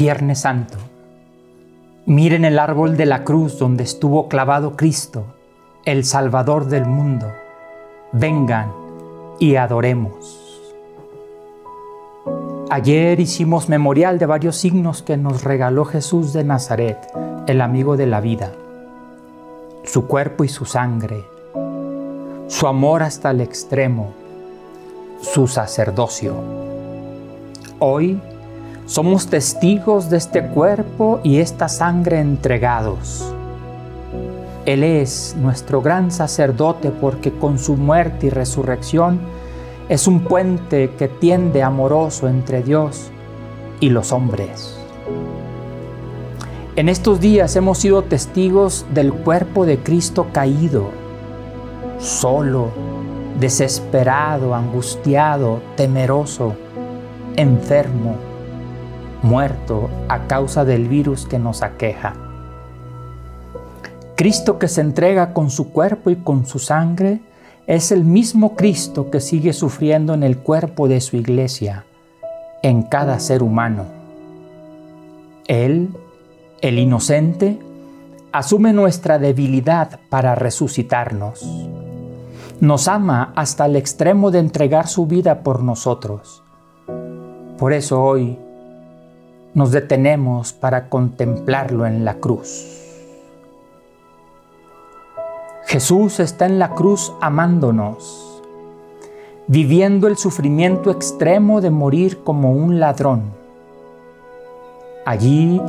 Viernes Santo. Miren el árbol de la cruz donde estuvo clavado Cristo, el Salvador del mundo. Vengan y adoremos. Ayer hicimos memorial de varios signos que nos regaló Jesús de Nazaret, el amigo de la vida. Su cuerpo y su sangre, su amor hasta el extremo, su sacerdocio. Hoy somos testigos de este cuerpo y esta sangre entregados. Él es nuestro gran sacerdote porque con su muerte y resurrección es un puente que tiende amoroso entre Dios y los hombres. En estos días hemos sido testigos del cuerpo de Cristo caído, solo, desesperado, angustiado, temeroso, enfermo muerto a causa del virus que nos aqueja. Cristo que se entrega con su cuerpo y con su sangre es el mismo Cristo que sigue sufriendo en el cuerpo de su iglesia, en cada ser humano. Él, el inocente, asume nuestra debilidad para resucitarnos. Nos ama hasta el extremo de entregar su vida por nosotros. Por eso hoy, nos detenemos para contemplarlo en la cruz. Jesús está en la cruz amándonos, viviendo el sufrimiento extremo de morir como un ladrón. Allí,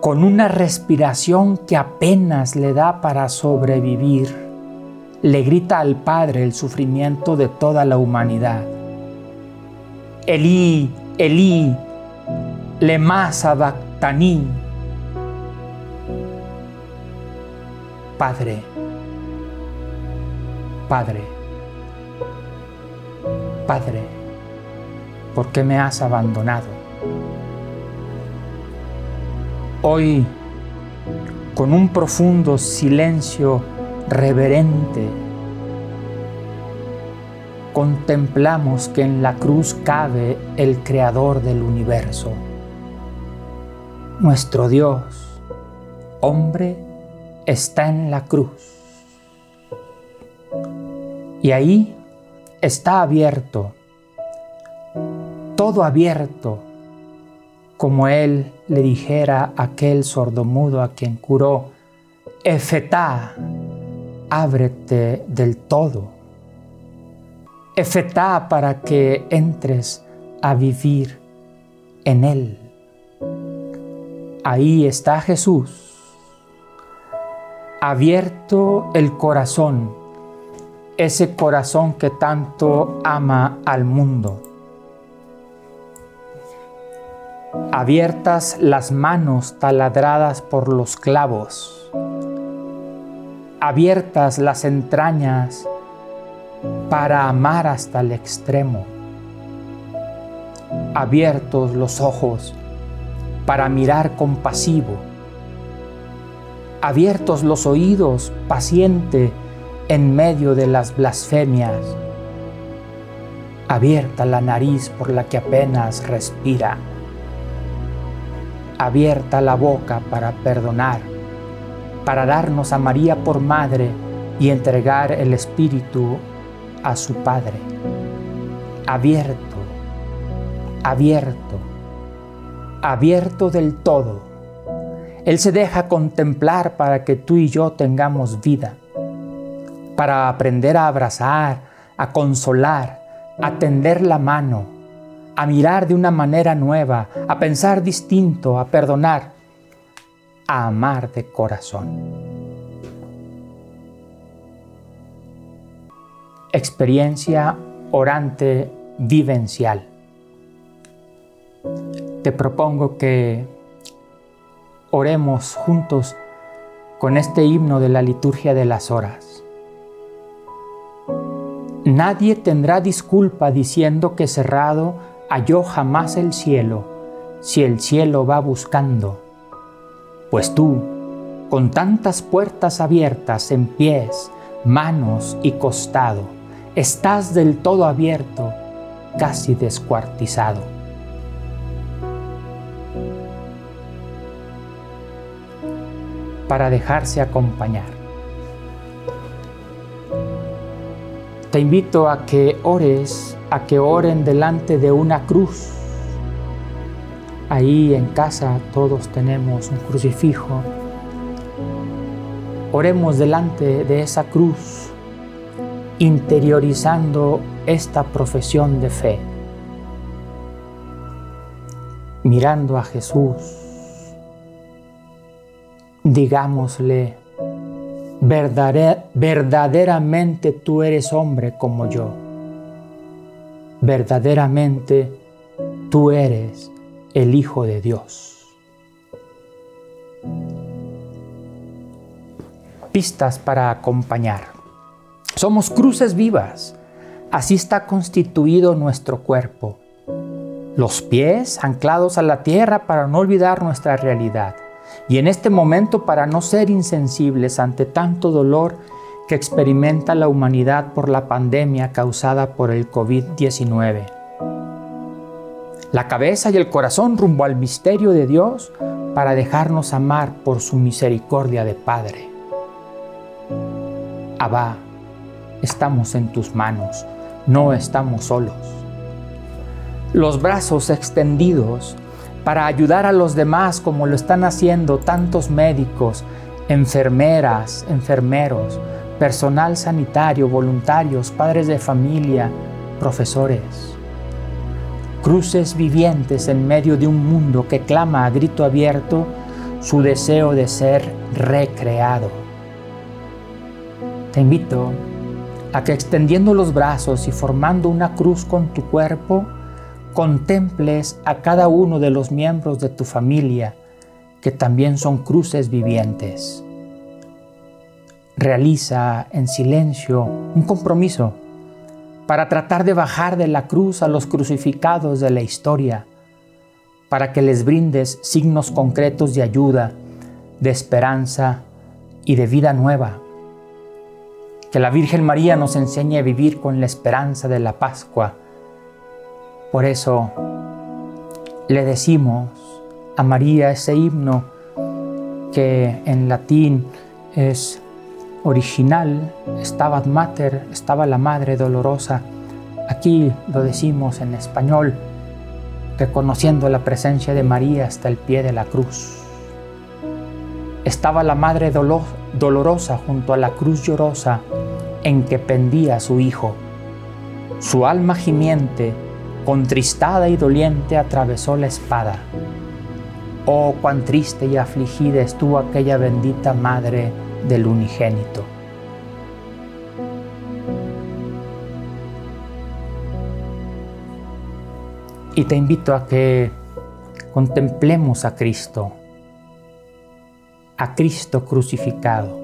con una respiración que apenas le da para sobrevivir, le grita al Padre el sufrimiento de toda la humanidad. Elí, Elí, lema sabactaní. Padre, Padre, Padre, ¿por qué me has abandonado? Hoy, con un profundo silencio reverente, contemplamos que en la cruz cabe el Creador del universo nuestro Dios, hombre, está en la cruz. Y ahí está abierto, todo abierto, como Él le dijera a aquel sordomudo a quien curó, Efetá, ábrete del todo. Efetá para que entres a vivir en Él. Ahí está Jesús, abierto el corazón, ese corazón que tanto ama al mundo. Abiertas las manos taladradas por los clavos, abiertas las entrañas para amar hasta el extremo, abiertos los ojos para mirar compasivo, abiertos los oídos, paciente en medio de las blasfemias, abierta la nariz por la que apenas respira, abierta la boca para perdonar, para darnos a María por madre y entregar el Espíritu a su Padre. Abierto, abierto abierto del todo. Él se deja contemplar para que tú y yo tengamos vida, para aprender a abrazar, a consolar, a tender la mano, a mirar de una manera nueva, a pensar distinto, a perdonar, a amar de corazón. Experiencia orante vivencial te propongo que oremos juntos con este himno de la liturgia de las horas. Nadie tendrá disculpa diciendo que cerrado halló jamás el cielo, si el cielo va buscando. Pues tú, con tantas puertas abiertas en pies, manos y costado, estás del todo abierto, casi descuartizado. Para dejarse acompañar. Te invito a que ores, a que oren delante de una cruz. Ahí en casa todos tenemos un crucifijo. Oremos delante de esa cruz, interiorizando esta profesión de fe mirando a Jesús, digámosle, verdaderamente tú eres hombre como yo, verdaderamente tú eres el Hijo de Dios. Pistas para acompañar. Somos cruces vivas. Así está constituido nuestro cuerpo los pies anclados a la tierra para no olvidar nuestra realidad y en este momento para no ser insensibles ante tanto dolor que experimenta la humanidad por la pandemia causada por el COVID-19. La cabeza y el corazón rumbo al misterio de Dios para dejarnos amar por su misericordia de Padre. Abba, estamos en tus manos, no estamos solos los brazos extendidos para ayudar a los demás como lo están haciendo tantos médicos, enfermeras, enfermeros, personal sanitario, voluntarios, padres de familia, profesores. Cruces vivientes en medio de un mundo que clama a grito abierto su deseo de ser recreado. Te invito a que extendiendo los brazos y formando una cruz con tu cuerpo, contemples a cada uno de los miembros de tu familia, que también son cruces vivientes. Realiza en silencio un compromiso para tratar de bajar de la cruz a los crucificados de la historia, para que les brindes signos concretos de ayuda, de esperanza y de vida nueva. Que la Virgen María nos enseñe a vivir con la esperanza de la Pascua, por eso le decimos a María ese himno que en latín es original, Stabat Mater, estaba la Madre Dolorosa. Aquí lo decimos en español, reconociendo la presencia de María hasta el pie de la cruz. Estaba la Madre Dolorosa junto a la cruz llorosa en que pendía su Hijo. Su alma gimiente contristada y doliente atravesó la espada. Oh, cuán triste y afligida estuvo aquella bendita madre del unigénito. Y te invito a que contemplemos a Cristo, a Cristo crucificado,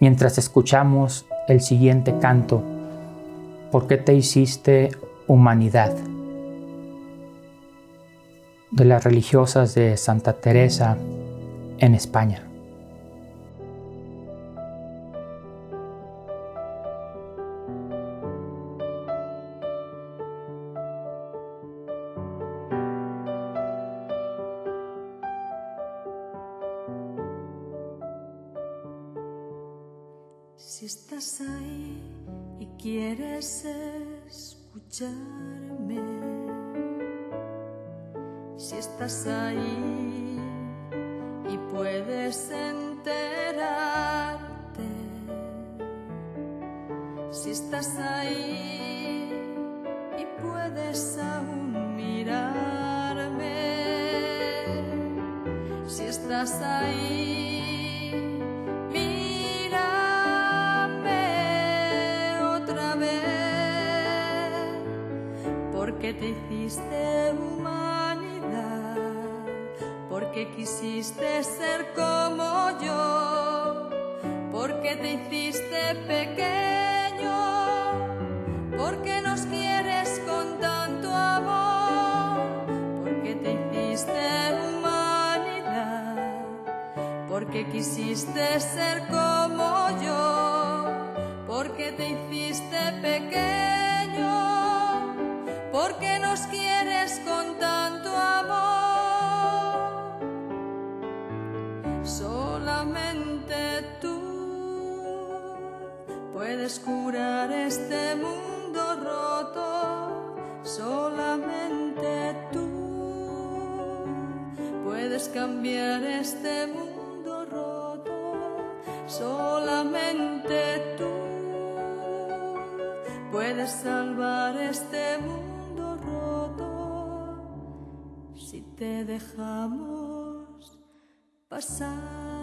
mientras escuchamos el siguiente canto, ¿por qué te hiciste humanidad de las religiosas de Santa Teresa en España. Si estás ahí y quieres ser Si estás ahí y puedes enterarte. Si estás ahí y puedes aún mirarme. Si estás ahí porque te hiciste humanidad, porque quisiste ser como yo, porque te hiciste pequeño, porque nos quieres con tanto amor, porque te hiciste humanidad, porque quisiste ser como yo, porque te hiciste pequeño porque nos quieres con tanto amor. Solamente tú puedes curar este mundo roto, solamente tú puedes cambiar este mundo roto, solamente tú puedes salvar este mundo si te dejamos pasar.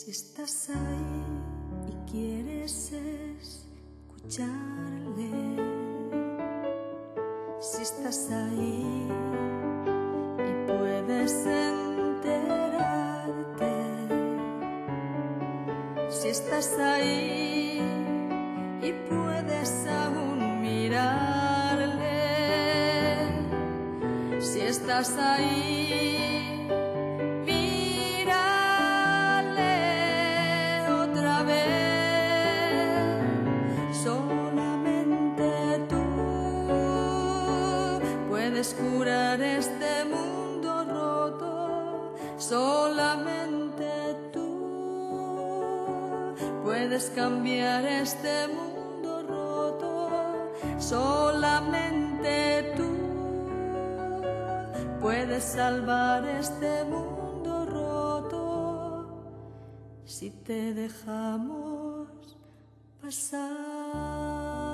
Si estás ahí y quieres escucharle, si estás ahí y puedes enterarte, si estás ahí y puedes aún mirarle, si estás ahí puedes cambiar este mundo roto, solamente tú puedes salvar este mundo roto si te dejamos pasar.